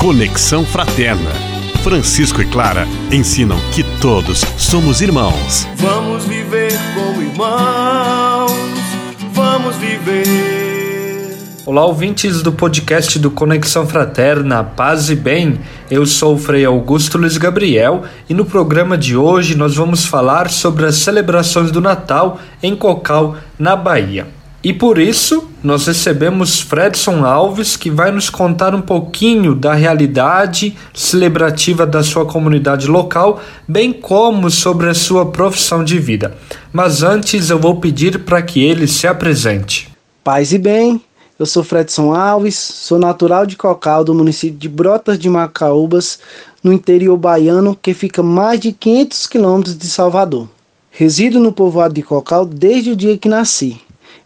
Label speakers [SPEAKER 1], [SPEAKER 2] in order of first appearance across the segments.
[SPEAKER 1] Conexão Fraterna. Francisco e Clara ensinam que todos somos irmãos.
[SPEAKER 2] Vamos viver como irmãos. Vamos viver.
[SPEAKER 3] Olá, ouvintes do podcast do Conexão Fraterna, paz e bem. Eu sou o Frei Augusto Luiz Gabriel e no programa de hoje nós vamos falar sobre as celebrações do Natal em Cocal, na Bahia. E por isso, nós recebemos Fredson Alves, que vai nos contar um pouquinho da realidade celebrativa da sua comunidade local, bem como sobre a sua profissão de vida. Mas antes eu vou pedir para que ele se apresente.
[SPEAKER 4] Paz e bem, eu sou Fredson Alves, sou natural de Cocal, do município de Brotas de Macaúbas, no interior baiano, que fica mais de 500 quilômetros de Salvador. Resido no povoado de Cocal desde o dia que nasci.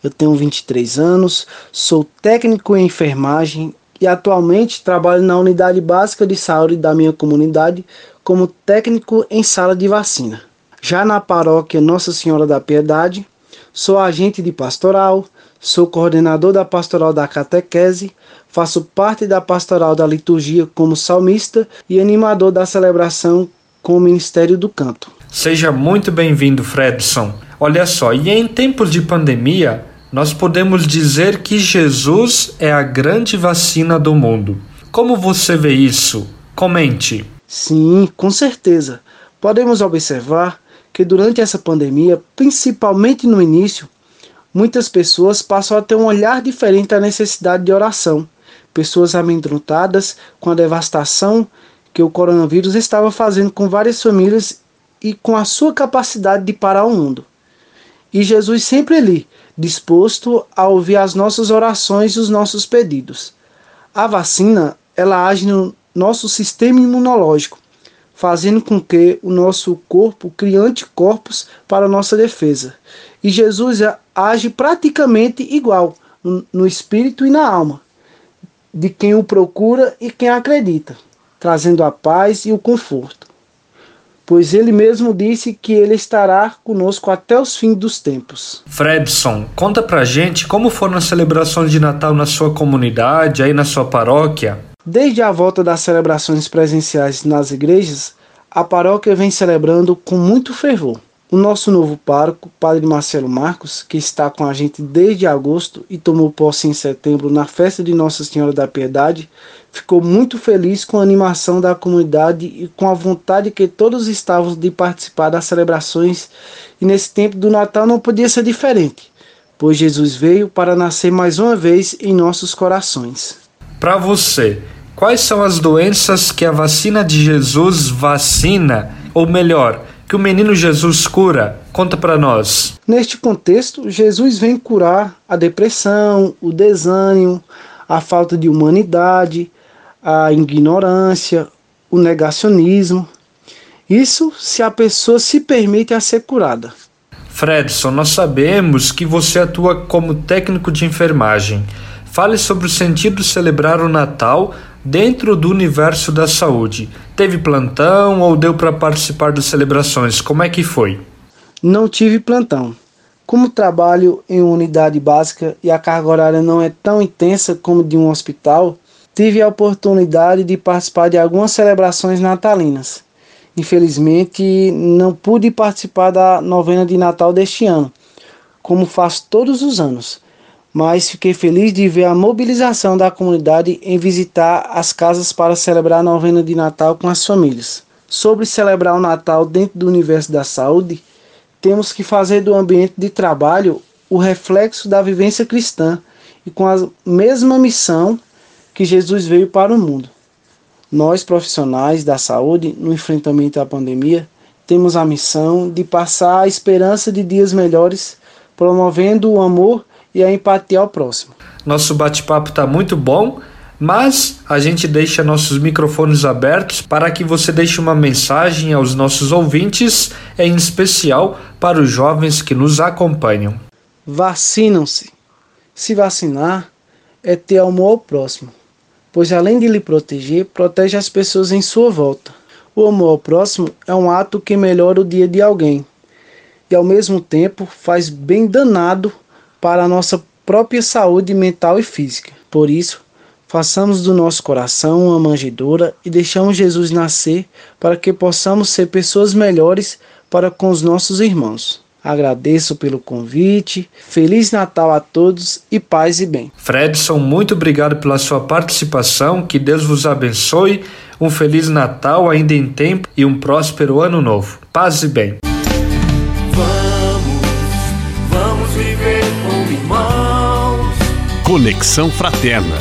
[SPEAKER 4] Eu tenho 23 anos, sou técnico em enfermagem e atualmente trabalho na unidade básica de saúde da minha comunidade como técnico em sala de vacina. Já na paróquia Nossa Senhora da Piedade, sou agente de pastoral, sou coordenador da pastoral da catequese, faço parte da pastoral da liturgia como salmista e animador da celebração com o Ministério do Canto.
[SPEAKER 3] Seja muito bem-vindo, Fredson. Olha só, e em tempos de pandemia, nós podemos dizer que Jesus é a grande vacina do mundo. Como você vê isso? Comente.
[SPEAKER 4] Sim, com certeza. Podemos observar que durante essa pandemia, principalmente no início, muitas pessoas passam a ter um olhar diferente à necessidade de oração. Pessoas amedrontadas com a devastação que o coronavírus estava fazendo com várias famílias e com a sua capacidade de parar o mundo. E Jesus sempre ali, disposto a ouvir as nossas orações e os nossos pedidos. A vacina, ela age no nosso sistema imunológico, fazendo com que o nosso corpo crie anticorpos para nossa defesa. E Jesus age praticamente igual no espírito e na alma de quem o procura e quem acredita, trazendo a paz e o conforto pois ele mesmo disse que ele estará conosco até os fins dos tempos.
[SPEAKER 3] Fredson, conta pra gente como foram as celebrações de Natal na sua comunidade, aí na sua paróquia.
[SPEAKER 4] Desde a volta das celebrações presenciais nas igrejas, a paróquia vem celebrando com muito fervor. O nosso novo pároco, Padre Marcelo Marcos, que está com a gente desde agosto e tomou posse em setembro na festa de Nossa Senhora da Piedade, ficou muito feliz com a animação da comunidade e com a vontade que todos estavam de participar das celebrações. E nesse tempo do Natal não podia ser diferente, pois Jesus veio para nascer mais uma vez em nossos corações.
[SPEAKER 3] Para você, quais são as doenças que a vacina de Jesus vacina, ou melhor, que o menino Jesus cura? Conta para nós.
[SPEAKER 4] Neste contexto, Jesus vem curar a depressão, o desânimo, a falta de humanidade, a ignorância, o negacionismo. Isso se a pessoa se permite a ser curada.
[SPEAKER 3] Fredson, nós sabemos que você atua como técnico de enfermagem. Fale sobre o sentido de celebrar o Natal dentro do universo da saúde. Teve plantão ou deu para participar das celebrações? Como é que foi?
[SPEAKER 4] Não tive plantão. Como trabalho em uma unidade básica e a carga horária não é tão intensa como de um hospital, tive a oportunidade de participar de algumas celebrações natalinas. Infelizmente, não pude participar da novena de Natal deste ano, como faço todos os anos mas fiquei feliz de ver a mobilização da comunidade em visitar as casas para celebrar a novena de Natal com as famílias. Sobre celebrar o Natal dentro do universo da saúde, temos que fazer do ambiente de trabalho o reflexo da vivência cristã e com a mesma missão que Jesus veio para o mundo. Nós, profissionais da saúde, no enfrentamento à pandemia, temos a missão de passar a esperança de dias melhores, promovendo o amor e a empatia ao próximo.
[SPEAKER 3] Nosso bate-papo está muito bom, mas a gente deixa nossos microfones abertos para que você deixe uma mensagem aos nossos ouvintes, em especial para os jovens que nos acompanham.
[SPEAKER 4] Vacinam-se. Se vacinar é ter amor ao próximo, pois além de lhe proteger, protege as pessoas em sua volta. O amor ao próximo é um ato que melhora o dia de alguém e ao mesmo tempo faz bem danado para a nossa própria saúde mental e física. Por isso, Façamos do nosso coração uma manjedoura e deixamos Jesus nascer para que possamos ser pessoas melhores para com os nossos irmãos. Agradeço pelo convite. Feliz Natal a todos e paz e bem.
[SPEAKER 3] Fredson, muito obrigado pela sua participação. Que Deus vos abençoe. Um feliz Natal ainda em tempo e um próspero ano novo. Paz e bem.
[SPEAKER 1] Conexão Fraterna.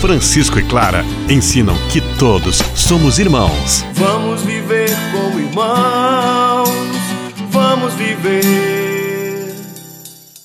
[SPEAKER 1] Francisco e Clara ensinam que todos somos irmãos.
[SPEAKER 2] Vamos viver como irmãos. Vamos viver.